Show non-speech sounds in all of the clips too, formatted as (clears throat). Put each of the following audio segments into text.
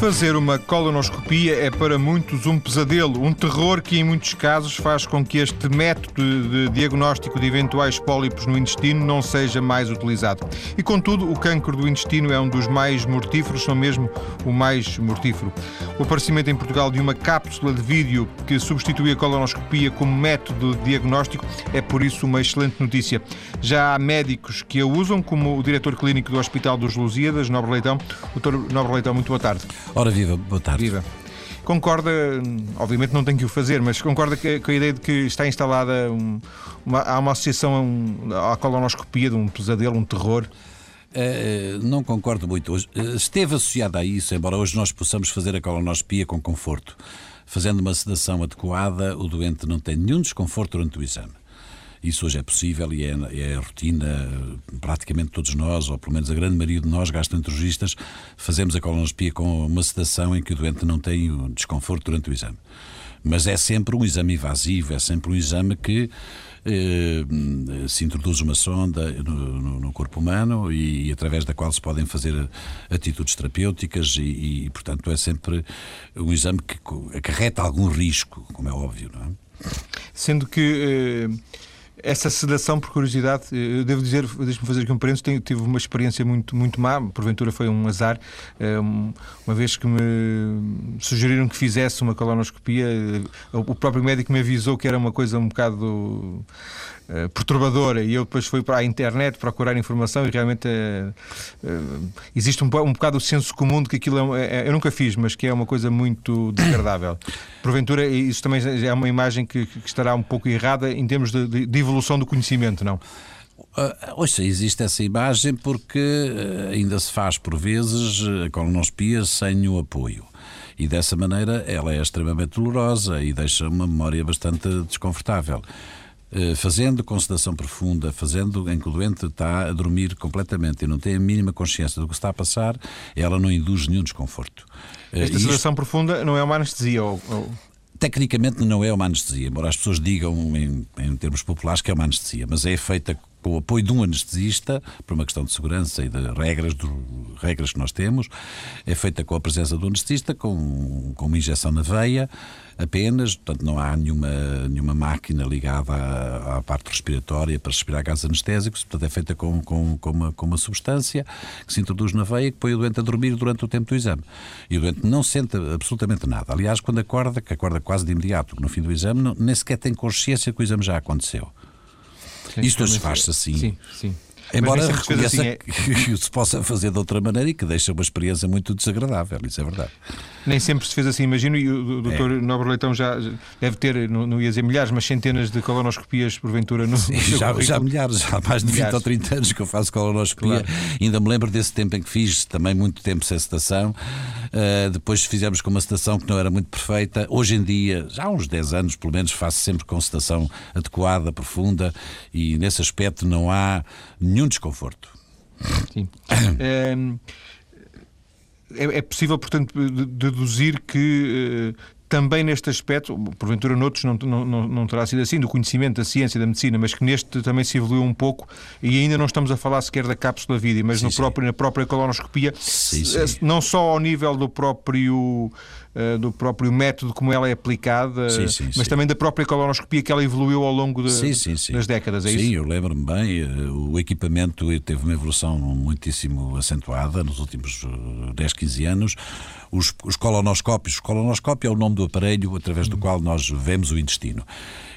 Fazer uma colonoscopia é para muitos um pesadelo, um terror que em muitos casos faz com que este método de diagnóstico de eventuais pólipos no intestino não seja mais utilizado. E contudo, o cancro do intestino é um dos mais mortíferos, não mesmo o mais mortífero. O aparecimento em Portugal de uma cápsula de vídeo que substitui a colonoscopia como método de diagnóstico é por isso uma excelente notícia. Já há médicos que a usam, como o diretor clínico do Hospital dos Lusíadas, Nobre Leitão. Doutor Nobre Leitão, muito boa tarde. Ora viva, boa tarde. Viva. Concorda, obviamente não tenho que o fazer, mas concorda com a ideia de que está instalada um, uma, há uma associação um, à colonoscopia de um pesadelo, um terror? Uh, não concordo muito. Uh, esteve associada a isso, embora hoje nós possamos fazer a colonoscopia com conforto. Fazendo uma sedação adequada, o doente não tem nenhum desconforto durante o exame. Isso hoje é possível e é, é a rotina, praticamente todos nós, ou pelo menos a grande maioria de nós, gastroenterologistas, fazemos a colonoscopia com uma sedação em que o doente não tem o desconforto durante o exame. Mas é sempre um exame invasivo, é sempre um exame que eh, se introduz uma sonda no, no corpo humano e, e, através da qual se podem fazer atitudes terapêuticas e, e, portanto, é sempre um exame que acarreta algum risco, como é óbvio, não é? Sendo que eh essa sedação, por curiosidade, eu devo dizer, deixe-me fazer aqui um parênteses, tive uma experiência muito, muito má, porventura foi um azar, eh, uma vez que me sugeriram que fizesse uma colonoscopia, eh, o próprio médico me avisou que era uma coisa um bocado eh, perturbadora e eu depois fui para a internet procurar informação e realmente uh, uh, existe um, um bocado o senso comum de que aquilo é, é, eu nunca fiz, mas que é uma coisa muito desagradável. (coughs) Porventura, isso também é uma imagem que, que estará um pouco errada em termos de, de, evolução do conhecimento, não? Uh, ouça, existe essa imagem porque ainda se faz por vezes a colonoscopia sem o apoio. E dessa maneira ela é extremamente dolorosa e deixa uma memória bastante desconfortável. Eh, fazendo com sedação profunda, fazendo em que o doente está a dormir completamente e não tem a mínima consciência do que está a passar, ela não induz nenhum desconforto. Eh, Esta sedação profunda não é uma anestesia? Ou, ou... Tecnicamente não é uma anestesia, embora as pessoas digam em, em termos populares que é uma anestesia, mas é feita com o apoio de um anestesista, por uma questão de segurança e de regras, de regras que nós temos, é feita com a presença do anestesista, com, com uma injeção na veia apenas, portanto não há nenhuma, nenhuma máquina ligada à, à parte respiratória para respirar gases anestésicos, portanto é feita com, com, com, uma, com uma substância que se introduz na veia e que põe o doente a dormir durante o tempo do exame. E o doente não sente absolutamente nada. Aliás, quando acorda, que acorda quase de imediato no fim do exame, não, nem sequer tem consciência que o exame já aconteceu. Sim, Isto hoje faz-se assim. Sim, sim. Embora reconheça assim, é... que se possa fazer de outra maneira e que deixa uma experiência muito desagradável, isso é verdade. Nem sempre se fez assim, imagino, e o doutor é. Nobre Leitão já deve ter, não, não ia dizer milhares, mas centenas de colonoscopias, porventura, no, Sim, já, já milhares, já há mais de milhares. 20 ou 30 anos que eu faço colonoscopia. Claro. Ainda me lembro desse tempo em que fiz também muito tempo sem sedação. Uh, depois fizemos com uma sedação que não era muito perfeita. Hoje em dia, já há uns 10 anos pelo menos, faço sempre com sedação adequada, profunda, e nesse aspecto não há nenhum desconforto. Sim. (coughs) Ehm, é, é, possível, portanto, deduzir que uh, também neste aspecto, porventura noutros não, não, não, terá sido assim, do conhecimento da ciência da medicina, mas que neste também se evoluiu um pouco e ainda não estamos a falar sequer da cápsula vida, mas sim, no próprio, na própria colonoscopia, sim, sim. não só ao nível do próprio eh, do próprio método como ela é aplicada, sim, sim, mas sim. também da própria colonoscopia que ela evoluiu ao longo de, das décadas, é sim, isso? Sim, eu lembro-me bem, eh, o equipamento teve uma evolução muitíssimo acentuada nos últimos 10, eh, 15 anos. Os, os colonoscópios, colonoscópio é o nome do aparelho através do hum. qual nós vemos o intestino.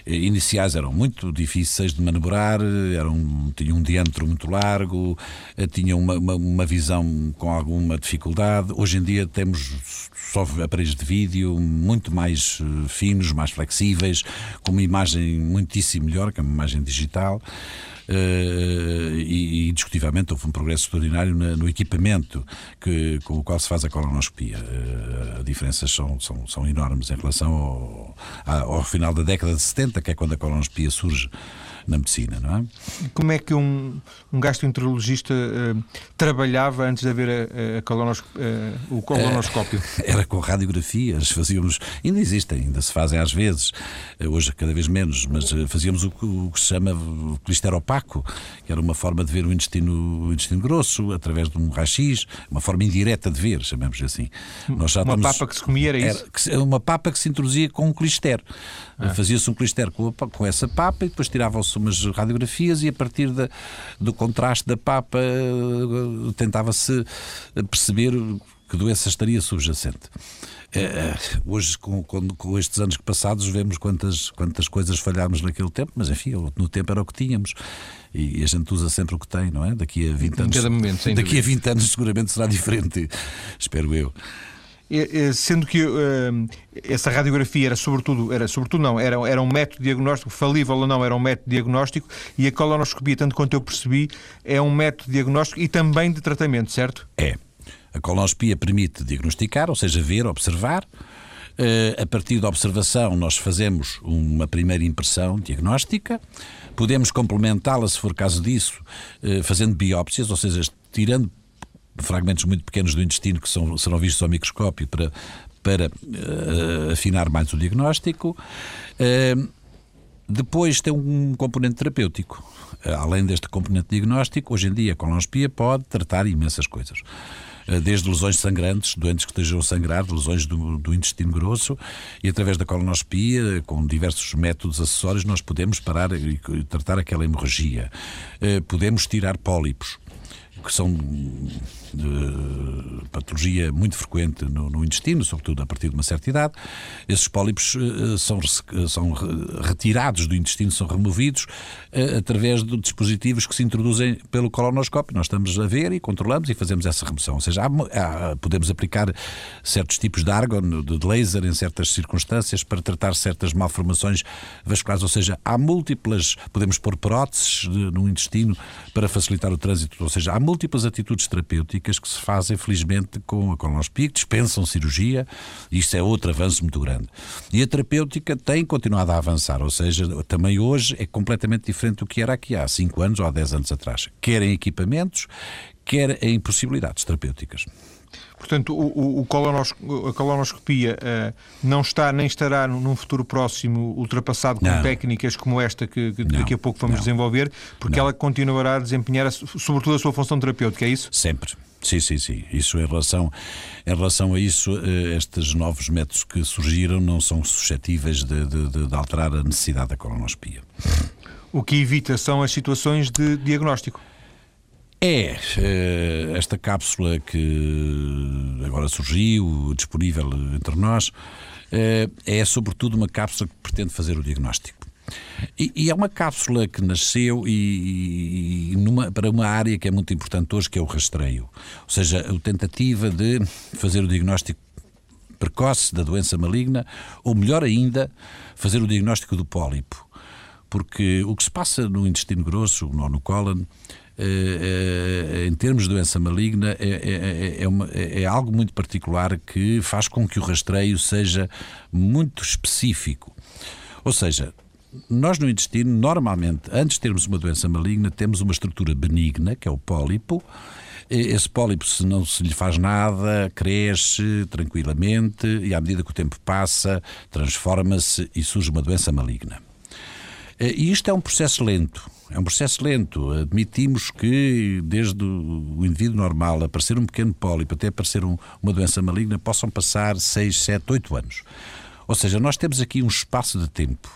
Eh, iniciais eram muito difíceis de manobrar, eram, tinham um diâmetro muito largo, eh, tinham uma, uma, uma, visão com alguma dificuldade. Hoje em dia temos só aparelhos de vídeo muito mais eh, finos, mais flexíveis, com uma imagem muitíssimo melhor, que é uma imagem digital. Uh, e, e, indiscutivelmente houve um progresso extraordinário na, no equipamento que, com o qual se faz a colonoscopia. Uh, as diferenças são, são, são enormes em relação ao, ao, final da década de 70, que é quando a colonoscopia surge na medicina, não é? Como é que um, um gastroenterologista uh, trabalhava antes de haver a, a colonosc uh, o colonoscópio? Uh, era com radiografias, fazíamos, ainda existem, ainda se fazem às vezes, hoje cada vez menos, mas fazíamos o, o, que se chama clister opaco, que era uma forma de ver o intestino, o intestino grosso, através de um raio-x, uma forma indireta de ver, chamamos assim. Nós já uma estamos, papa que se comia, era isso? Era, uma papa que se introduzia com um clister. Ah. Fazia-se um clister com, com essa papa e depois tiravam-se umas radiografias e a partir da, do contraste da papa eh, tentava-se perceber que doença estaria subjacente. É, hoje, com, com, com, estes anos passados, vemos quantas, quantas coisas falhámos naquele tempo, mas enfim, no tempo era o que tínhamos. E, e a gente usa sempre o que tem, não é? Daqui a 20 anos. Momento, daqui dúvida. a 20 anos seguramente será diferente, espero eu. Sendo que uh, essa radiografia era sobretudo, era sobretudo não, era, era um método diagnóstico, falível ou não, era um método diagnóstico, e a colonoscopia, tanto quanto eu percebi, é um método diagnóstico e também de tratamento, certo? É. A colonoscopia permite diagnosticar, ou seja, ver, observar. Uh, a partir da observação, nós fazemos uma primeira impressão diagnóstica. Podemos complementá-la, se for caso disso, uh, fazendo biópsias, ou seja, tirando fragmentos muito pequenos do intestino que são, serão vistos ao microscópio para, para uh, afinar mais o diagnóstico. Uh, depois tem um componente terapêutico. Uh, além deste componente diagnóstico, hoje em dia a colonoscopia pode tratar imensas coisas desde lesões sangrantes, doentes que estejam a sangrar, lesões do, do, intestino grosso, e através da colonoscopia, com diversos métodos acessórios, nós podemos parar e tratar aquela hemorragia. Podemos tirar pólipos que são de patologia muito frequente no, no, intestino, sobretudo a partir de uma certa idade. Esses pólipos uh, são, são retirados do intestino, são removidos uh, através de dispositivos que se introduzem pelo colonoscópio. Nós estamos a ver e controlamos e fazemos essa remoção. Ou seja, há, há, podemos aplicar certos tipos de argon, de laser, em certas circunstâncias para tratar certas malformações vasculares. Ou seja, há múltiplas, podemos pôr próteses no intestino para facilitar o trânsito. Ou seja, há múltiplas atitudes terapêuticas que se fazem, felizmente, com a colonoscopia, que dispensam cirurgia, isso é outro avanço muito grande. E a terapêutica tem continuado a avançar, ou seja, também hoje é completamente diferente do que era aqui há 5 anos ou há 10 anos atrás, quer em equipamentos, quer em possibilidades terapêuticas. Portanto, o, o a colonoscopia uh, não está nem estará num futuro próximo ultrapassado com não. técnicas como esta que, que daqui a pouco vamos não. desenvolver, porque não. ela continuará a desempenhar, sobretudo, a sua função terapêutica, é isso? Sempre. Sim, sim, sim. Isso em relação, em relação a isso, eh, estes novos métodos que surgiram não são suscetíveis de, de, de alterar a necessidade da colonoscopia. O que evita são as situações de diagnóstico. É, eh, esta cápsula que agora surgiu, disponível entre nós, eh, é sobretudo uma cápsula que pretende fazer o diagnóstico. E, e, é uma cápsula que nasceu e, e numa, para uma área que é muito importante hoje, que é o rastreio. Ou seja, a tentativa de fazer o diagnóstico precoce da doença maligna, ou melhor ainda, fazer o diagnóstico do pólipo. Porque o que se passa no intestino grosso, no, no cólon, em termos de doença maligna, é, é, é, uma, é, algo muito particular que faz com que o rastreio seja muito específico. Ou seja, nós no intestino, normalmente, antes de termos uma doença maligna, temos uma estrutura benigna, que é o pólipo. Esse pólipo, se não se lhe faz nada, cresce tranquilamente e, à medida que o tempo passa, transforma-se e surge uma doença maligna. E isto é um processo lento. É um processo lento. Admitimos que, desde o indivíduo normal aparecer um pequeno pólipo até aparecer um, uma doença maligna, possam passar 6, 7, 8 anos. Ou seja, nós temos aqui um espaço de tempo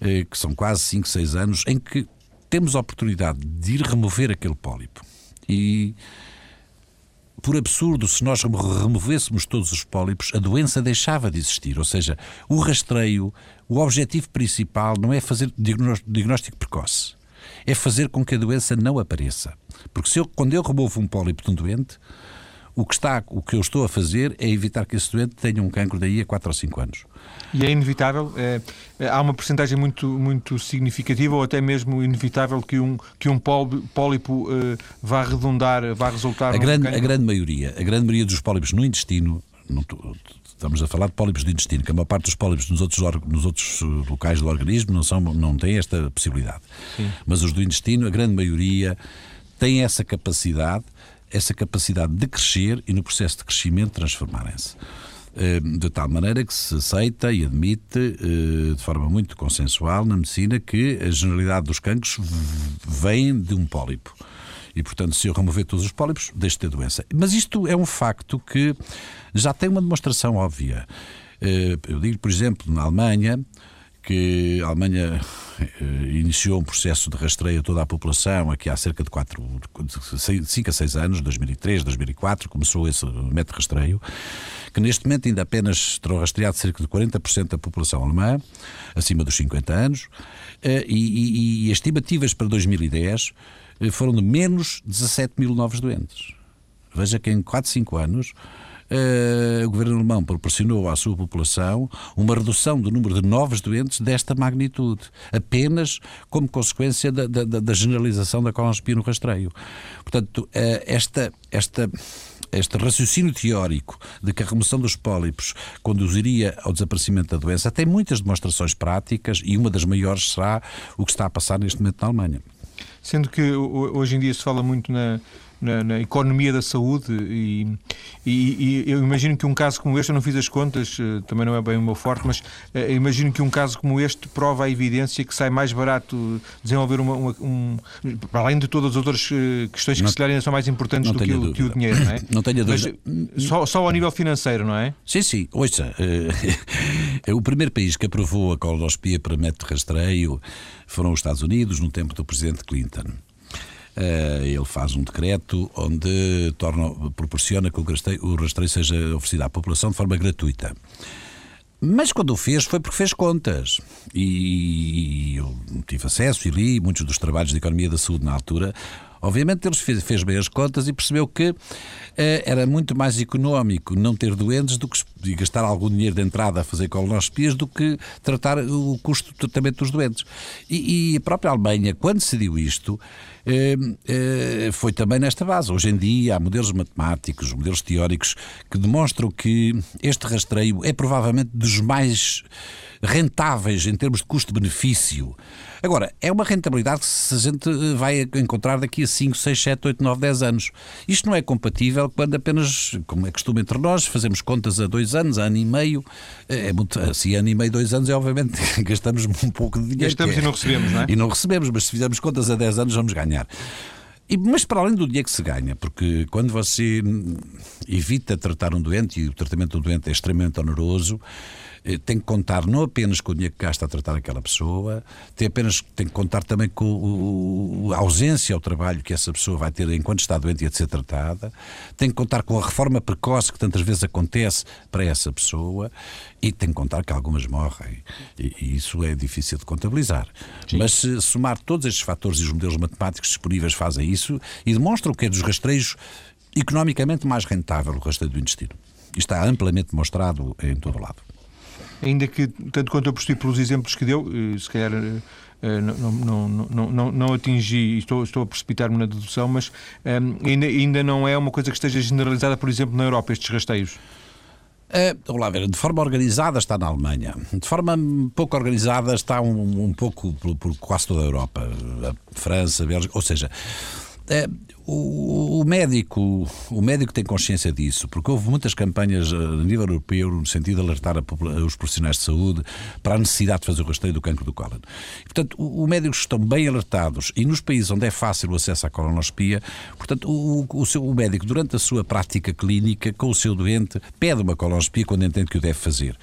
eh, que são quase 5, 6 anos, em que temos a oportunidade de ir remover aquele pólipo. E, por absurdo, se nós removêssemos todos os pólipos, a doença deixava de existir. Ou seja, o rastreio, o objetivo principal não é fazer diagnóstico precoce, é fazer com que a doença não apareça. Porque se eu, quando eu removo um pólipo de um doente, o que, está, o que eu estou a fazer é evitar que esse doente tenha um cancro daí a 4 ou 5 anos. E é inevitável, é, é, há uma porcentagem muito, muito significativa ou até mesmo inevitável que um, que um pólipo uh, vá redundar, vá resultar... A grande, a grande maioria, a grande maioria dos pólipos no intestino, no, estamos a falar de pólipos do intestino, que a maior parte dos pólipos nos outros, nos outros locais do organismo não, são, não tem esta possibilidade. Sim. Mas os do intestino, a grande maioria, tem essa capacidade, essa capacidade de crescer e no processo de crescimento transformarem-se. Eh, de tal maneira que se aceita e admite eh, de forma muito consensual na medicina que a generalidade dos cancros vem de um pólipo. E, portanto, se eu remover todos os pólipos, deixo de ter doença. Mas isto é um facto que já tem uma demonstração óbvia. Eh, eu digo, por exemplo, na Alemanha, que a Alemanha iniciou um processo de rastreio a toda a população aqui há cerca de 4, 5 a 6 anos, 2003, 2004, começou esse método de rastreio que neste momento ainda apenas terão rastreado cerca de 40% da população alemã, acima dos 50 anos, eh, e, e, e estimativas para 2010 eh, foram de menos 17 mil novos doentes. Veja que em 4, 5 anos Uh, o governo alemão proporcionou à sua população uma redução do número de novos doentes desta magnitude, apenas como consequência da, da, da generalização da colonoscopia no rastreio. Portanto, uh, esta, esta este raciocínio teórico de que a remoção dos pólipos conduziria ao desaparecimento da doença tem muitas demonstrações práticas e uma das maiores será o que está a passar neste momento na Alemanha. Sendo que hoje em dia se fala muito na, na, na economia da saúde e, e, e, eu imagino que um caso como este, eu não fiz as contas, eh, também não é bem o meu forte, mas uh, imagino que um caso como este prova a evidência que sai mais barato desenvolver uma, uma um, para além de todas as outras eh, questões que não, se calhar ainda são mais importantes do que o, que o, dinheiro, não é? (coughs) Não tenho dúvida. Mas, só, só ao nível financeiro, não é? Sim, sim. Ouça, uh, (laughs) o primeiro país que aprovou a colonoscopia para método de rastreio foram os Estados Unidos, no tempo do presidente Clinton. Uh, ele faz um decreto onde torna, proporciona que o rastreio, o rastreio seja oferecido à população de forma gratuita. Mas quando o fez foi porque fez contas. E eu tive acesso e li muitos dos trabalhos de economia da saúde na altura. Obviamente ele fez, fez bem as contas e percebeu que eh, era muito mais económico não ter doentes do que gastar algum dinheiro de entrada a fazer colonoscopias do que tratar o custo do tratamento dos doentes. E, e a própria Alemanha, quando decidiu isto, eh, eh, foi também nesta base. Hoje em dia há modelos matemáticos, modelos teóricos que demonstram que este rastreio é provavelmente dos mais rentáveis em termos de custo-benefício. Agora, é uma rentabilidade que a gente eh, vai encontrar daqui a 5, 6, 7, 8, 9, 10 anos. Isto não é compatível quando apenas, como é costume entre nós, fazemos contas a dois anos, ano e meio. É, é muito, assim, ano e meio, dois anos, é obviamente (laughs) gastamos um pouco de dinheiro. Gastamos é, e não recebemos, não é? E não recebemos, mas se fizermos contas a 10 anos, vamos ganhar. E, mas para além do dinheiro que se ganha, porque quando você evita tratar um doente e o tratamento do doente é extremamente oneroso, eh, tem que contar não apenas com o dinheiro que gasta a tratar aquela pessoa, tem, apenas, tem que contar também com o, a ausência ao trabalho que essa pessoa vai ter enquanto está doente e a de ser tratada, tem que contar com a reforma precoce que tantas vezes acontece para essa pessoa e tem que contar que algumas morrem. E, e isso é difícil de contabilizar. Sim. Mas se somar todos estes fatores e os modelos matemáticos disponíveis fazem isso e demonstram que é dos rastreios economicamente mais rentável o rastreio do intestino. Isto está amplamente demonstrado em todo o lado ainda que, tanto quanto eu percebi pelos exemplos que deu, eh, se calhar eh, não, não, não, não, não atingi, estou, estou a precipitar-me na dedução, mas um, eh, ainda, ainda não é uma coisa que esteja generalizada, por exemplo, na Europa, estes rasteios. Vamos lá de forma organizada está na Alemanha, de forma pouco organizada está um, um pouco por, por, quase toda a Europa, a França, a Bélgica, ou seja, o, o, médico, o médico tem consciência disso, porque houve muitas campanhas eh, a nível europeu no sentido de alertar os profissionais de saúde para a necessidade de fazer o rastreio do cancro do cólon. Portanto, os médicos estão bem alertados e nos países onde é fácil o acesso à colonoscopia, portanto, o, o, seu, o médico, durante a sua prática clínica com o seu doente, pede uma colonoscopia quando entende que o deve fazer.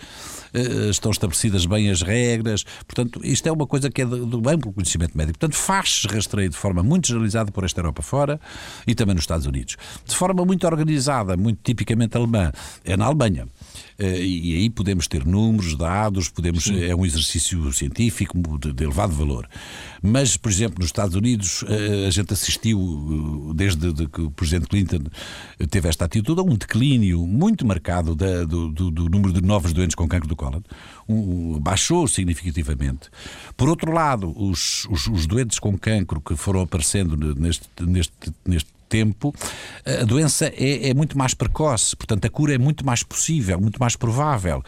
Eh, estão estabelecidas bem as regras. Portanto, isto é uma coisa que é do amplo conhecimento médico. Portanto, faz-se rastreio de forma muito generalizada por esta Europa fora e também nos Estados Unidos. De forma muito organizada, muito tipicamente alemã, é na Alemanha. Eh, e aí podemos ter números, dados, podemos, é um exercício científico de, de, elevado valor. Mas, por exemplo, nos Estados Unidos, eh, a gente assistiu, desde que o Presidente Clinton teve esta atitude, a um declínio muito marcado da, do, do, do, número de novos doentes com cancro do cólon. Um, baixou significativamente. Por outro lado, os, os, os, doentes com cancro que foram aparecendo neste, neste, neste tempo, a doença é, é muito mais precoce, portanto a cura é muito mais possível, muito mais provável.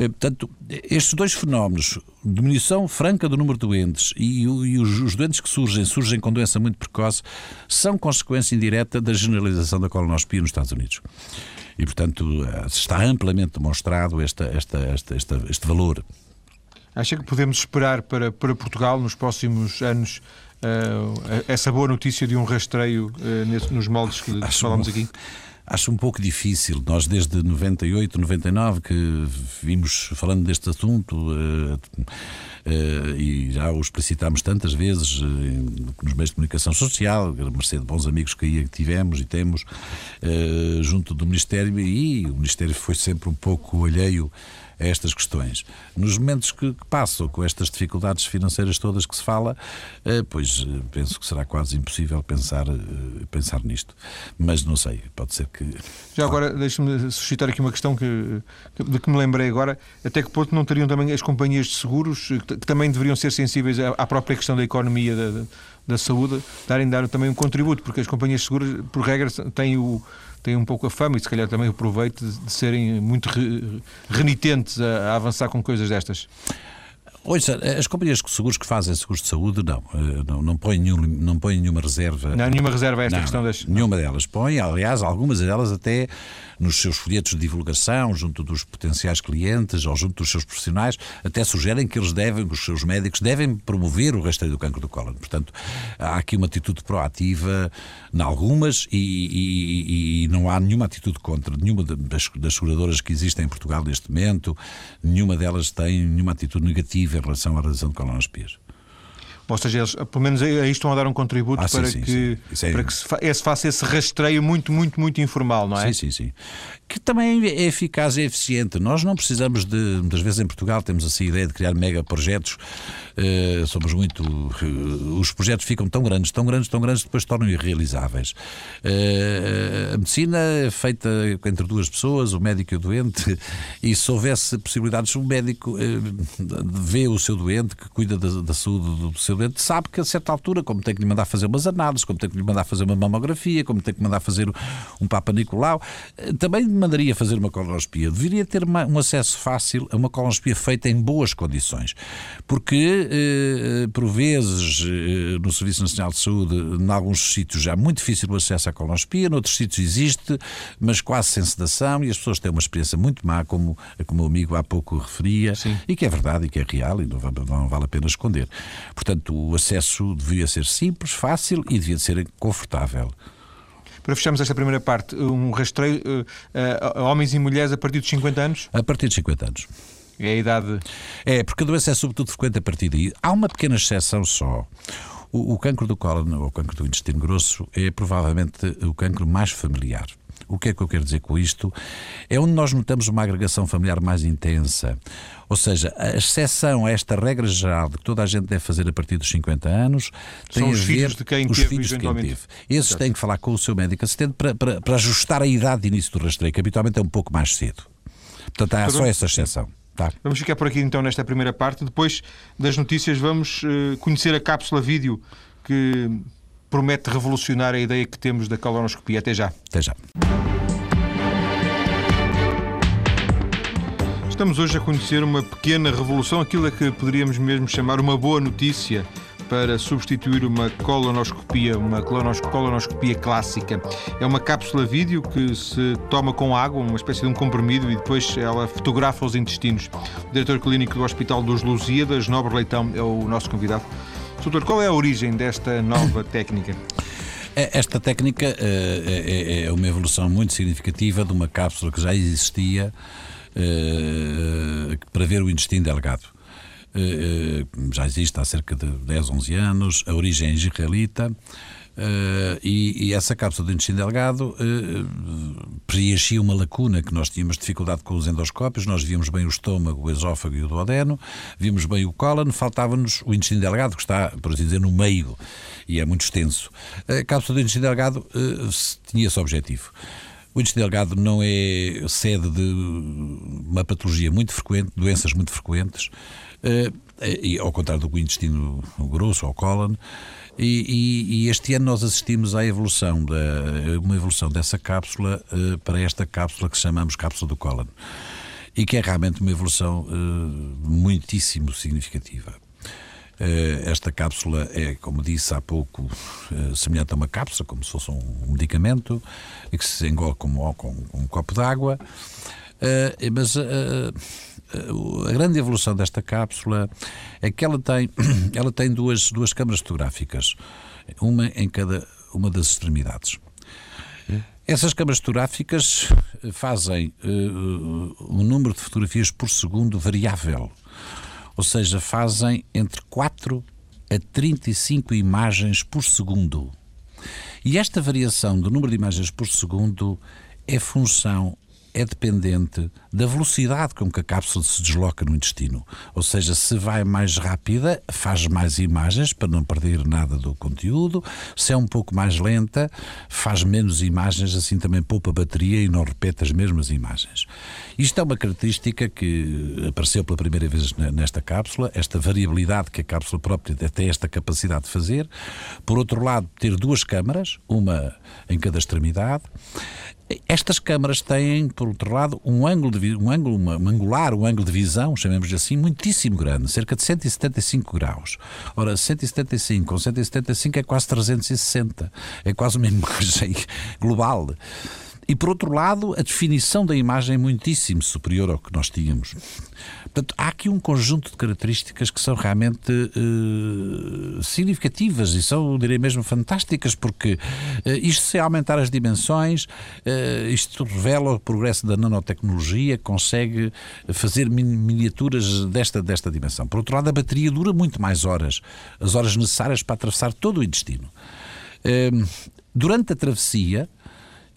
Eh, portanto, estes dois fenómenos, diminuição franca do número de doentes e, e os, os, doentes que surgem, surgem com doença muito precoce, são consequência indireta da generalização da colonoscopia nos Estados Unidos. E, portanto, eh, está amplamente demonstrado esta, esta, esta, esta este valor. Acha que podemos esperar para, para Portugal, nos próximos anos, uh, essa boa notícia de um rastreio uh, nesse, nos moldes que Acho falamos aqui? Acho um pouco difícil. Nós, desde 98, 99, que vimos falando deste assunto uh, uh, e já o explicitámos tantas vezes uh, nos meios de comunicação social, mercê de bons amigos que tivemos e temos junto do Ministério, e o Ministério foi sempre um pouco alheio a estas questões. Nos momentos que, que passam, com estas dificuldades financeiras todas que se fala, eh, pois eh, penso que será quase impossível pensar, eh, pensar nisto. Mas não sei, pode ser que. Já agora, deixe-me suscitar aqui uma questão que, de que me lembrei agora. Até que ponto não teriam também as companhias de seguros, que, que também deveriam ser sensíveis à, à própria questão da economia da saúde, darem dar também um contributo, porque as companhias de seguros, por regra, têm o têm um pouco a fama e se calhar também o proveito de, de serem muito re, renitentes a, a avançar com coisas destas. Ouça, as companhias de seguros que fazem seguros de saúde, não, eh, não, não, põem, nenhum, não põem nenhuma reserva. Não, nenhuma reserva a esta não, questão das. Nenhuma delas põe, aliás, algumas delas até nos seus folhetos de divulgação, junto dos potenciais clientes ou junto dos seus profissionais, até sugerem que eles devem, os seus médicos, devem promover o rastreio do cancro do cólon. Portanto, há aqui uma atitude proativa em algumas e, e, e, não há nenhuma atitude contra. Nenhuma das, das seguradoras que existem em Portugal neste momento, nenhuma delas tem nenhuma atitude negativa em relação à realização de colonoscopias. Ou seja, eles, pelo menos aí estão a dar um contributo ah, para, sim, que, sim. É... para que se, fa se faça esse rastreio muito, muito, muito informal, não é? Sim, sim, sim. Que também é eficaz e eficiente. Nós não precisamos de. Muitas vezes em Portugal temos assim a ideia de criar mega projetos. Uh, somos muito. Uh, os projetos ficam tão grandes, tão grandes, tão grandes, depois tornam irrealizáveis. Uh, a medicina é feita entre duas pessoas, o médico e o doente, e se houvesse possibilidades, o médico vê o seu doente, que cuida da, da saúde do seu doente, sabe que a certa altura, como tem que lhe mandar fazer umas análises, como tem que lhe mandar fazer uma mamografia, como tem que mandar fazer um Papa Nicolau, eh, também mandaria fazer uma colonoscopia. Deveria ter uma, um acesso fácil a uma colonoscopia feita em boas condições. Porque, eh, por vezes, eh, no Serviço Nacional de Saúde, em alguns sítios já é muito difícil o acesso à colonoscopia, noutros sítios existe, mas quase sem sedação, e as pessoas têm uma experiência muito má, como, como o amigo há pouco referia, Sim. e que é verdade e que é real, e não, não vale a pena esconder. Portanto, o acesso devia ser simples, fácil e devia ser confortável. Para fecharmos esta primeira parte, um rastreio uh, uh, homens e mulheres a partir dos 50 anos? A partir dos 50 anos. É a idade. É, porque a doença é sobretudo frequente a partir daí. Há uma pequena exceção só. O, o cancro do cólon, ou o cancro do intestino grosso, é provavelmente o cancro mais familiar. O que é que eu quero dizer com isto? É onde nós notamos uma agregação familiar mais intensa. Ou seja, a exceção a esta regra geral de que toda a gente deve fazer a partir dos 50 anos tem São os a ver filhos de quem os teve, filhos de quem teve. Esses têm que falar com o seu médico assistente para, para, para ajustar a idade de início do rastreio, que habitualmente é um pouco mais cedo. Portanto, há só essa exceção. Tá. Vamos ficar por aqui então nesta primeira parte. Depois das notícias, vamos uh, conhecer a cápsula vídeo que promete revolucionar a ideia que temos da colonoscopia. Até já. Até já. Estamos hoje a conhecer uma pequena revolução, aquilo a que poderíamos mesmo chamar uma boa notícia para substituir uma colonoscopia, uma colonoscopia clássica. É uma cápsula vídeo que se toma com água, uma espécie de um comprimido, e depois ela fotografa os intestinos. O diretor clínico do Hospital dos Lusíadas, Nobre Leitão, é o nosso convidado. Doutor, qual é a origem desta nova (laughs) técnica? É, esta técnica é, é uma evolução muito significativa de uma cápsula que já existia para ver o intestino delgado. Já existe há cerca de 10, 11 anos, a origem israelita. Uh, e, e, essa cápsula de intestino delgado uh, preenchia uma lacuna que nós tínhamos dificuldade com os endoscópios, nós víamos bem o estômago, o esófago e o duodeno, víamos bem o cólon, faltava-nos o intestino delgado, que está, por assim dizer, no meio e é muito extenso. A cápsula do intestino delgado uh, tinha esse objetivo. O intestino delgado não é sede de uma patologia muito frequente, doenças muito frequentes, e, ao contrário do intestino grosso ou cólon, E, e, e, este ano nós assistimos à evolução, da, uma evolução dessa cápsula uh, para esta cápsula que chamamos cápsula do Colin. E que é realmente uma evolução uh, muitíssimo significativa. Uh, esta cápsula é, como disse há pouco, semelhante a uma cápsula, como se fosse um medicamento, e que se engole com, um copo d'água. mas a grande evolução desta cápsula é que ela tem, (coughs) ela tem duas, duas câmaras fotográficas, uma em cada uma das extremidades. Essas câmaras fotográficas fazem uh, um número de fotografias por segundo variável, ou seja, fazem entre 4 a 35 imagens por segundo. E esta variação do número de imagens por segundo é função é dependente da velocidade com que a cápsula se desloca no intestino. Ou seja, se vai mais rápida, faz mais imagens para não perder nada do conteúdo. Se é um pouco mais lenta, faz menos imagens, assim também poupa bateria e não repete as mesmas imagens. Isto é uma característica que apareceu pela primeira vez nesta cápsula, esta variabilidade que a cápsula própria tem esta capacidade de fazer. Por outro lado, ter duas câmaras, uma em cada extremidade. Estas câmaras têm, por outro lado, um ângulo, de, um ângulo uma, um angular, um ângulo de visão, chamemos assim, muitíssimo grande, cerca de 175 graus. Ora, 175 com 175 é quase 360, é quase uma imagem (laughs) global. E por outro lado, a definição da imagem é muitíssimo superior ao que nós tínhamos. Portanto, há aqui um conjunto de características que são realmente uh, significativas e são, direi mesmo, fantásticas, porque uh, isto, se aumentar as dimensões, uh, isto revela o progresso da nanotecnologia, consegue fazer miniaturas desta, desta dimensão. Por outro lado, a bateria dura muito mais horas, as horas necessárias para atravessar todo o intestino. Durante a travessia,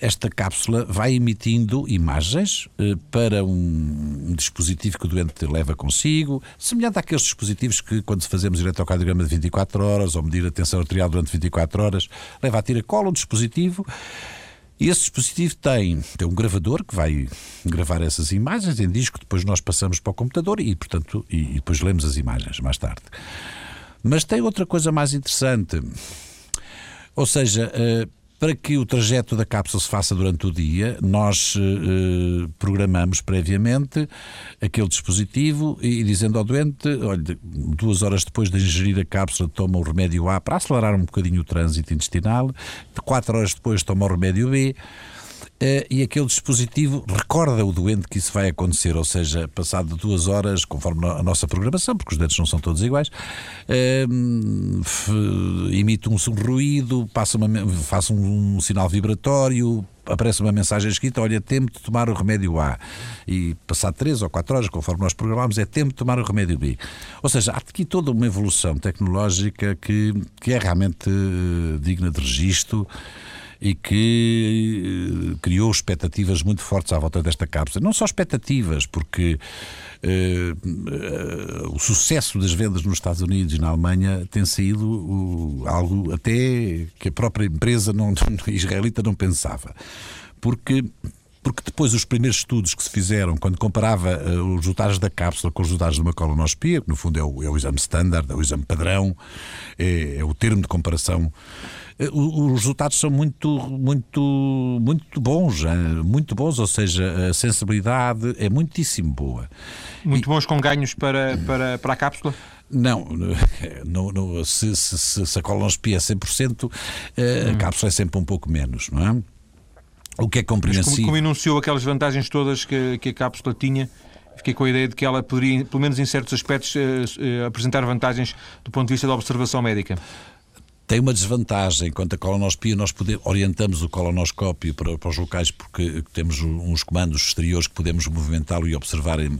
esta cápsula vai emitindo imagens eh, para um, dispositivo que o doente leva consigo, semelhante àqueles dispositivos que, quando fazemos eletrocardiograma de 24 horas ou medir a tensão arterial durante 24 horas, leva a tiracolo um dispositivo. E esse dispositivo tem, tem um gravador que vai gravar essas imagens em disco, depois nós passamos para o computador e, portanto, e, e depois lemos as imagens mais tarde. Mas tem outra coisa mais interessante. Ou seja, uh, para que o trajeto da cápsula se faça durante o dia, nós eh, programamos previamente aquele dispositivo e dizendo ao doente, olha, duas horas depois de ingerir a cápsula toma o remédio A para acelerar um bocadinho o trânsito intestinal, quatro horas depois toma o remédio B, eh, e aquele dispositivo recorda o doente que isso vai acontecer, ou seja, passado duas horas, conforme a nossa programação, porque os dentes não são todos iguais, eh, emite um ruído, passa uma, faça um, um sinal vibratório, aparece uma mensagem escrita: Olha, tempo de tomar o remédio A. E passado três ou quatro horas, conforme nós programamos, é tempo de tomar o remédio B. Ou seja, há aqui toda uma evolução tecnológica que, que é realmente eh, digna de registro e que eh, criou expectativas muito fortes à volta desta cápsula. Não só expectativas, porque uh, uh, o sucesso das vendas nos Estados Unidos e na Alemanha tem sido algo até que a própria empresa (laughs) não, israelita não pensava. Porque porque depois os primeiros estudos que se fizeram, quando comparava uh, os resultados da cápsula com os resultados de uma colonoscopia, que no fundo é o, é o exame standard, é o exame padrão, é, é o termo de comparação eh, os resultados são muito, muito, muito bons, muito bons, ou seja, a sensibilidade é muitíssimo boa. Muito bons com ganhos para, para, para a cápsula? Não, (laughs) não, não se, se, se, a colonoscopia é 100%, eh, a hum. cápsula é sempre um pouco menos, não é? O que é compreensível. Mas como, como enunciou aquelas vantagens todas que, que a cápsula tinha, fiquei com a ideia de que ela poderia, pelo menos em certos aspectos, eh, apresentar vantagens do ponto de vista da observação médica tem uma desvantagem quanto à colonoscopia. Nós podemos, orientamos o colonoscópio para, para, os locais porque temos uns comandos exteriores que podemos movimentá-lo e observar uh,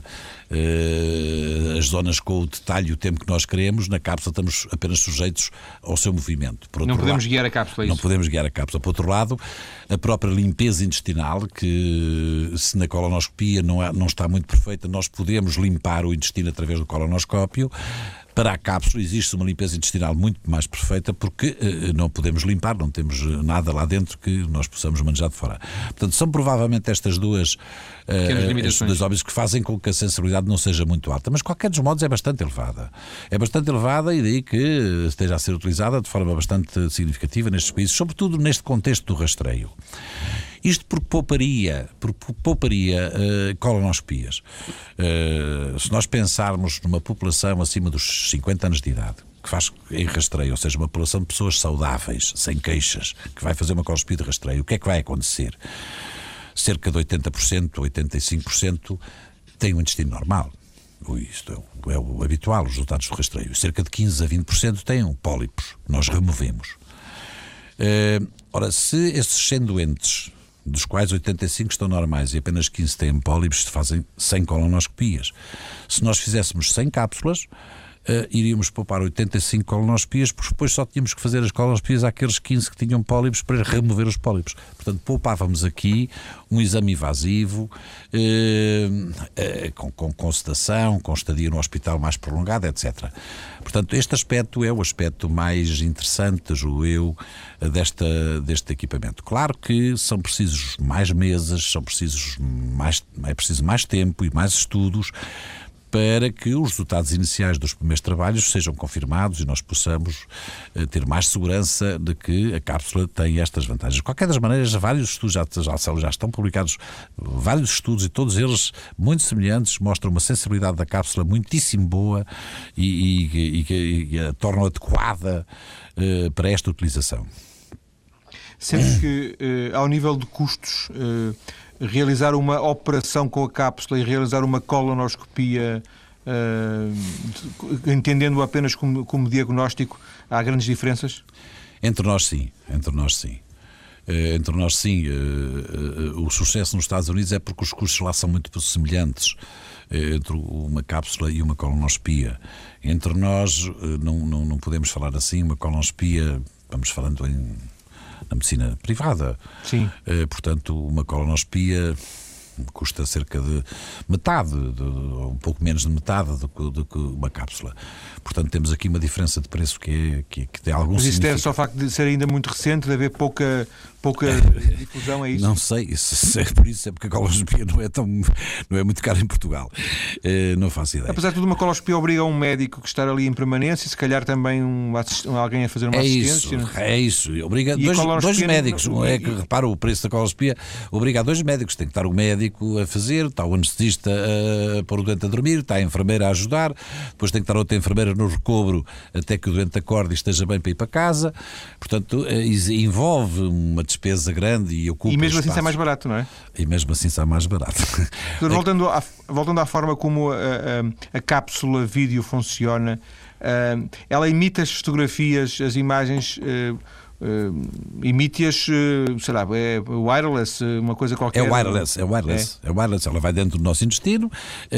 as zonas com o detalhe e o tempo que nós queremos. Na cápsula estamos apenas sujeitos ao seu movimento. não podemos lado, guiar a cápsula, é Não podemos guiar a cápsula. Por outro lado, a própria limpeza intestinal, que se na colonoscopia não, é, não está muito perfeita, nós podemos limpar o intestino através do colonoscópio para a cápsula existe uma limpeza intestinal muito mais perfeita porque uh, não podemos limpar, não temos nada lá dentro que nós possamos manejar de fora. Portanto, são provavelmente estas duas, dois óbvios que fazem com que a sensibilidade não seja muito alta, mas qualquer dos modos é bastante elevada. É bastante elevada e daí que esteja a ser utilizada de forma bastante significativa nestes países, sobretudo neste contexto do rastreio. Isto porque pouparia, porque pouparia uh, colonoscopias. Uh, se nós pensarmos numa população acima dos 50 anos de idade, que faz em rastreio, ou seja, uma população de pessoas saudáveis, sem queixas, que vai fazer uma colonoscopia de rastreio, o que é que vai acontecer? Cerca de 80%, 85% têm um intestino normal. Isto é o, é o habitual, os resultados do rastreio. Cerca de 15 a 20% têm pólipos. Nós removemos. Uh, ora, se esses 100 doentes dos quais 85 estão normais e apenas 15 têm pólipos, fazem 100 colonoscopias. Se nós fizéssemos 100 cápsulas, uh, iríamos poupar 85 colonospias, porque depois só tínhamos que fazer as colonospias àqueles 15 que tinham pólipos para remover os pólipos. Portanto, poupávamos aqui um exame invasivo, uh, uh, com, com, com sedação, com estadia no hospital mais prolongada, etc. Portanto, este aspecto é o aspecto mais interessante, julgo eu, desta, deste equipamento. Claro que são precisos mais mesas, são precisos mais, é preciso mais tempo e mais estudos, para que os resultados iniciais dos primeiros trabalhos sejam confirmados e nós possamos uh, ter mais segurança de que a cápsula tem estas vantagens. De qualquer das maneiras, vários estudos já, já, estão publicados, vários estudos e todos eles muito semelhantes, mostram uma sensibilidade da cápsula muitíssimo boa e, e, e, e a tornam adequada uh, para esta utilização. Sendo que, uh, ao nível de custos, realizar uma operação com a cápsula e realizar uma colonoscopia, uh, entendendo apenas como, como diagnóstico, há grandes diferenças? Entre nós, sim. Entre nós, sim. Uh, entre nós, sim. Uh, uh, o sucesso nos Estados Unidos é porque os custos lá são muito semelhantes entre uma cápsula e uma colonoscopia. Entre nós, não, não, não podemos falar assim. Uma colonoscopia, vamos falando em na medicina privada. Sim. Uh, portanto, uma colonoscopia custa cerca de metade, de, um pouco menos de metade do que, do que, uma cápsula. Portanto, temos aqui uma diferença de preço que, é, que, que tem algum Mas isso deve só ao facto de ser ainda muito recente, de haver pouca pouca (laughs) difusão, é isso? Não sei, isso, (laughs) é por isso é porque a coloscopia não é, tão, não é muito cara em Portugal. Uh, não faço ideia. Apesar de tudo, uma coloscopia obriga um médico que estar ali em permanência e se calhar também um, alguém a fazer uma é assistência. Isso, é isso, obriga dois, dois médicos. Não, é que repara o preço da coloscopia, obriga a dois médicos. Tem que estar o médico a fazer, está o anestesista a pôr o doente a dormir, está a enfermeira a ajudar, depois tem que estar outra enfermeira no recobro até que o doente acorde e esteja bem para ir para casa. Portanto, eh, envolve uma despesa grande e ocupa. E mesmo assim sai mais barato, não é? E mesmo assim sai mais barato. (laughs) voltando, à, voltando à forma como a, a, a cápsula vídeo funciona, ela imita as fotografias, as imagens. Uh, emite-as, uh, sei lá, é wireless, uma coisa qualquer. É wireless, é wireless, é. é wireless. Ela vai dentro do nosso intestino,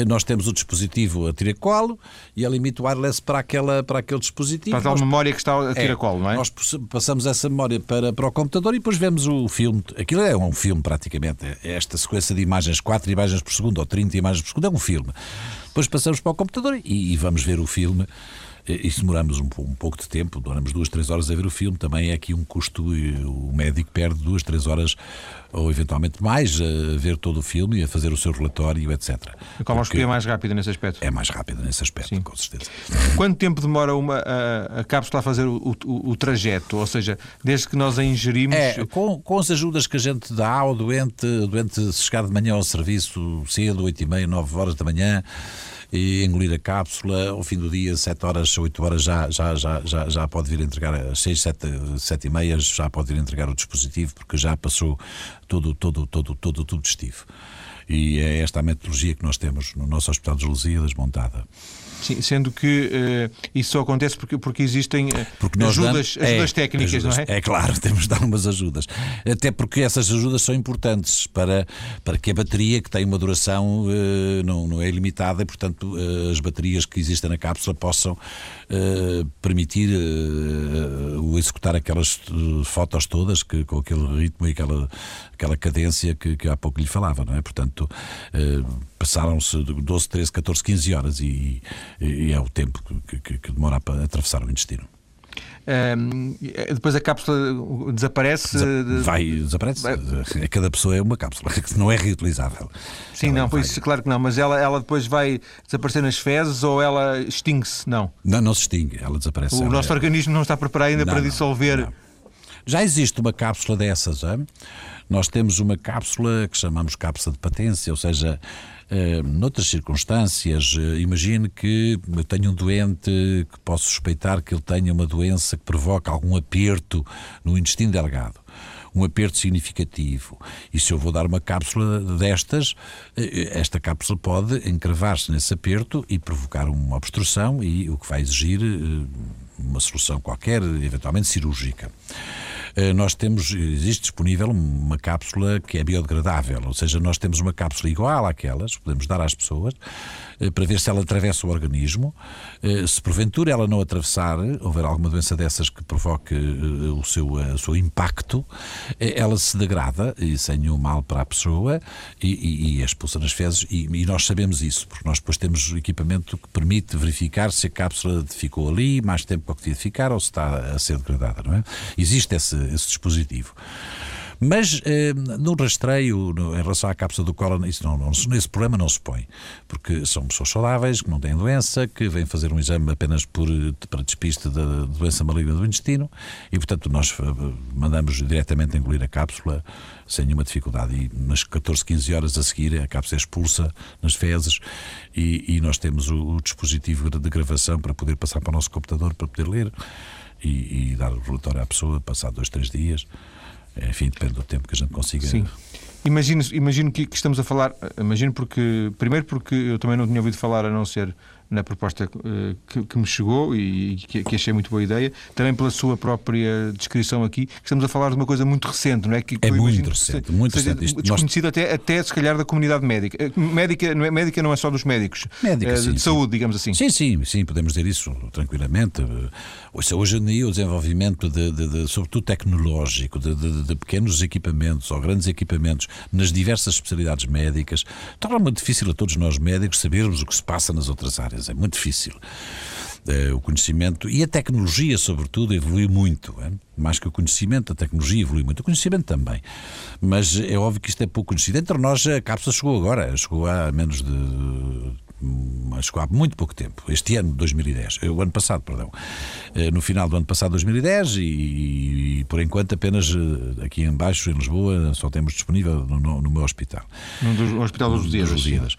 nós temos o dispositivo a tiracolo e ela emite wireless para, aquela, para aquele dispositivo. Para a nós... memória que está a tiracolo, é, não é? Nós passamos essa memória para, para o computador e depois vemos o filme. Aquilo é um filme praticamente. É esta sequência de imagens, 4 imagens por segundo ou 30 imagens por segundo, é um filme. Depois passamos para o computador e, e vamos ver o filme e se demoramos um, um, pouco de tempo, demoramos duas, três horas a ver o filme, também é aqui um custo e o médico perde duas, três horas ou eventualmente mais a ver todo o filme e a fazer o seu relatório, etc. A coloscopia é mais rápida nesse aspecto? É mais rápida nesse aspecto, Sim. com certeza. Quanto tempo demora uma, a, a cápsula a fazer o, o, o, trajeto? Ou seja, desde que nós a ingerimos. É, com, com as ajudas que a gente dá ao doente, o doente chegar de manhã ao serviço cedo, 8 e meia, 9 horas da manhã e engolir a cápsula, ao fim do dia, 7 horas, 8 horas, já, já, já, já, já pode vir entregar, às 6, 7, 7 e meia, já pode vir entregar o dispositivo, porque já passou todo, todo, todo, todo o tubo digestivo. E é esta a metodologia que nós temos no nosso Hospital de Lusíadas montada. Sim, sendo que uh, isso só acontece porque, porque existem uh, porque ajudas, damos, ajudas é, técnicas, ajudas, não é? É claro, (laughs) temos de dar umas ajudas. Até porque essas ajudas são importantes para, para que a bateria, que tem uma duração, uh, não, não é ilimitada, e portanto as baterias que existem na cápsula possam permitir o executar aquelas fotos todas que, com aquele ritmo e aquela, aquela cadência que, que há pouco lhe falava, não é? Portanto, eh, passaram-se 12, 13, 14, 15 horas e, e é o tempo que, que, que demora a atravessar o intestino. Um, depois a cápsula desaparece. Desa vai, desaparece. Vai. Cada pessoa é uma cápsula, que (laughs) não é reutilizável. Sim, ela não, vai... isso, claro que não, mas ela, ela depois vai desaparecer nas fezes ou ela extingue-se? Não. Não, não se extingue, ela desaparece. O ela nosso é... organismo não está preparado ainda não, para não, dissolver. Não. Já existe uma cápsula dessas, hein? nós temos uma cápsula que chamamos cápsula de patência, ou seja, Uh, noutras circunstâncias, uh, imagine que eu tenho um doente que posso suspeitar que ele tenha uma doença que provoca algum aperto no intestino delgado um aperto significativo. E se eu vou dar uma cápsula destas, eh, esta cápsula pode encravar-se nesse aperto e provocar uma obstrução e o que vai exigir uma solução qualquer, eventualmente cirúrgica. Eh, nós temos, existe disponível uma cápsula que é biodegradável, ou seja, nós temos uma cápsula igual àquelas, podemos dar às pessoas, para ver se ela atravessa o organismo. Eh, se porventura ela não atravessar, houver alguma doença dessas que provoque o seu, o seu impacto, ela se degrada e sem nenhum mal para a pessoa e, e, e é expulsa nas fezes. E, e, nós sabemos isso, porque nós depois temos equipamento que permite verificar se a cápsula ficou ali mais tempo que de ficar ou se está a ser degradada, não é? Existe esse, esse dispositivo. Mas eh, no rastreio, no, em relação à cápsula do colo, isso não, não, esse problema não se põe, porque são pessoas saudáveis, que não têm doença, que vêm fazer um exame apenas por, para despiste da doença maligna do intestino e, portanto, nós eh, mandamos diretamente engolir a cápsula sem nenhuma dificuldade. E nas 14, 15 horas a seguir, a cápsula é expulsa nas fezes e, e nós temos o, o dispositivo de gravação para poder passar para o nosso computador para poder ler e, e dar o relatório à pessoa, passar dois, três dias. Enfim, depende do tempo que a gente consiga. Sim. Imagino, imagino que, que estamos a falar, imagino porque, primeiro porque eu também não tinha ouvido falar a não ser na proposta uh, que, que, me chegou e que, que, achei muito boa ideia, também pela sua própria descrição aqui, estamos a falar de uma coisa muito recente, não é? Que, é muito recente, muito recente. Isto, desconhecido nós... até, até, se calhar, da comunidade médica. Eh, médica não é, médica não é só dos médicos, médica, uh, sim, de sim. saúde, digamos assim. Sim, sim, sim, podemos dizer isso tranquilamente. Hoje em dia, o desenvolvimento, de, de, de sobretudo tecnológico, de, de, pequenos equipamentos ou grandes equipamentos nas diversas especialidades médicas, torna muito difícil a todos nós médicos sabermos o que se passa nas outras áreas É muito difícil. Uh, o conhecimento e a tecnologia, sobretudo, evoluiu muito. É? Mais que o conhecimento, a tecnologia evoluiu muito. O conhecimento também. Mas é óbvio que isto é pouco conhecido. Entre nós, a cápsula chegou agora, chegou há menos de mas há muito pouco tempo, este ano, 2010, eh, o ano passado, perdão, eh, no final do ano passado, 2010, e, e por enquanto apenas eh, aqui em baixo, em Lisboa, só temos disponível no, no, no meu hospital. No, Hospital dos Lusíadas.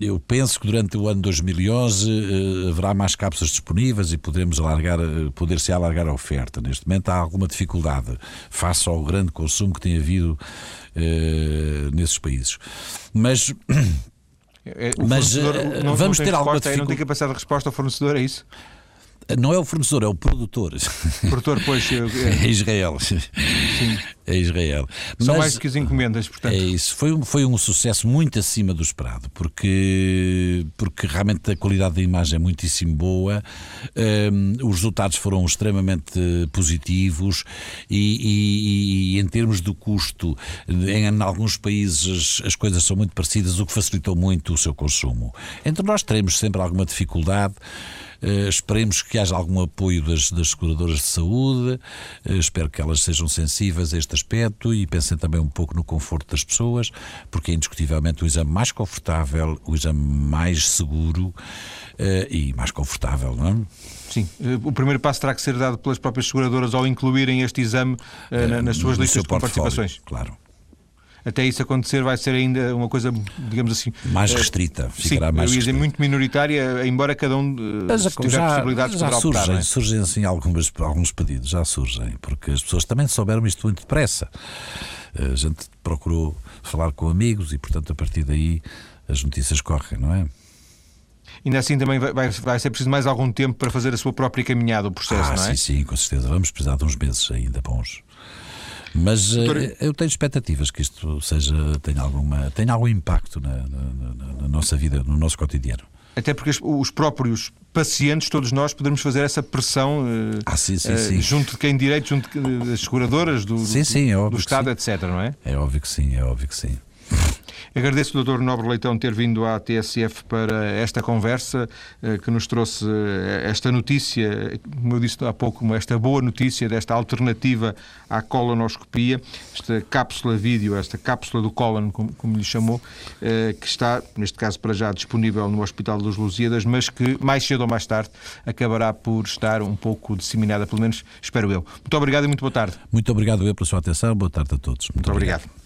Eu penso que durante o ano 2011 haverá mais cápsulas disponíveis e poderemos alargar, poder-se alargar a oferta. Neste momento há alguma dificuldade face ao grande consumo que tem havido nesses países. Mas (clears throat) é, Mas eh, não, vamos não ter alguma dificuldade. Não tem capacidade de resposta ao fornecedor, é isso? Não é o fornecedor, é o produtor. O produtor, pois. (laughs) É Israel. Sim. É Israel. São Mas, mais que as encomendas, portanto. É isso. Foi um, foi um sucesso muito acima do esperado, porque, porque realmente a qualidade da imagem é muitíssimo boa, um, os resultados foram extremamente positivos e, e, e, em termos do custo, em, em alguns países as coisas são muito parecidas, o que facilitou muito o seu consumo. Entre nós teremos sempre alguma dificuldade. Uh, esperemos que haja algum apoio das, das seguradoras de saúde, uh, espero que elas sejam sensíveis a este aspecto e pensem também um pouco no conforto das pessoas, porque é indiscutivelmente o exame mais confortável, o exame mais seguro uh, e mais confortável, não é? Sim, o primeiro passo terá que ser dado pelas próprias seguradoras ao incluírem este exame nas suas listas de participações. Claro até isso acontecer vai ser ainda uma coisa, digamos assim... Mais eh, restrita, ficará sim, mais eu ia dizer muito minoritária, embora cada um eh, Mas, tiver já, possibilidades já surgem, optar, é? surgem assim alguns, alguns pedidos, já surgem, porque as pessoas também souberam isto muito depressa. Eh, a gente procurou falar com amigos e, portanto, a partir daí as notícias correm, não é? Ainda assim também vai, vai, ser preciso mais algum tempo para fazer a sua própria caminhada, o processo, ah, não é? Sim, sim, com certeza. Vamos precisar de uns meses ainda bons. Mas. Eh, eu tenho expectativas que isto seja, tenha, alguma, tenha algum impacto na, na, na nossa vida, no nosso cotidiano. Até porque os próprios pacientes, todos nós, podemos fazer essa pressão eh, ah, sim, sim, sim. junto de quem direito, junto das seguradoras, do, sim, sim, é do Estado, etc. Não é? É óbvio que sim, é óbvio que sim. Agradeço ao Dr. Nobre Leitão ter vindo à TSF para esta conversa, eh, que nos trouxe eh, esta notícia, como eu disse há pouco, esta boa notícia desta alternativa à colonoscopia, esta cápsula vídeo, esta cápsula do cólon, como, como lhe chamou, eh, que está, neste caso para já, disponível no Hospital dos Lusíadas, mas que mais cedo ou mais tarde acabará por estar um pouco disseminada, pelo menos espero eu. Muito obrigado e muito boa tarde. Muito obrigado eu pela sua atenção. Boa tarde a todos. Muito, muito obrigado. obrigado.